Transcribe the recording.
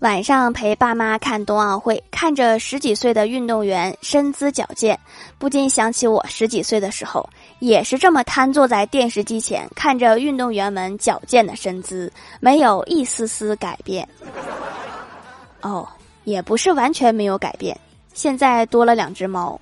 晚上陪爸妈看冬奥会看着十几岁的运动员身姿矫健不禁想起我十几岁的时候也是这么瘫坐在电视机前看着运动员们矫健的身姿没有一丝丝改变。哦也不是完全没有改变现在多了两只猫。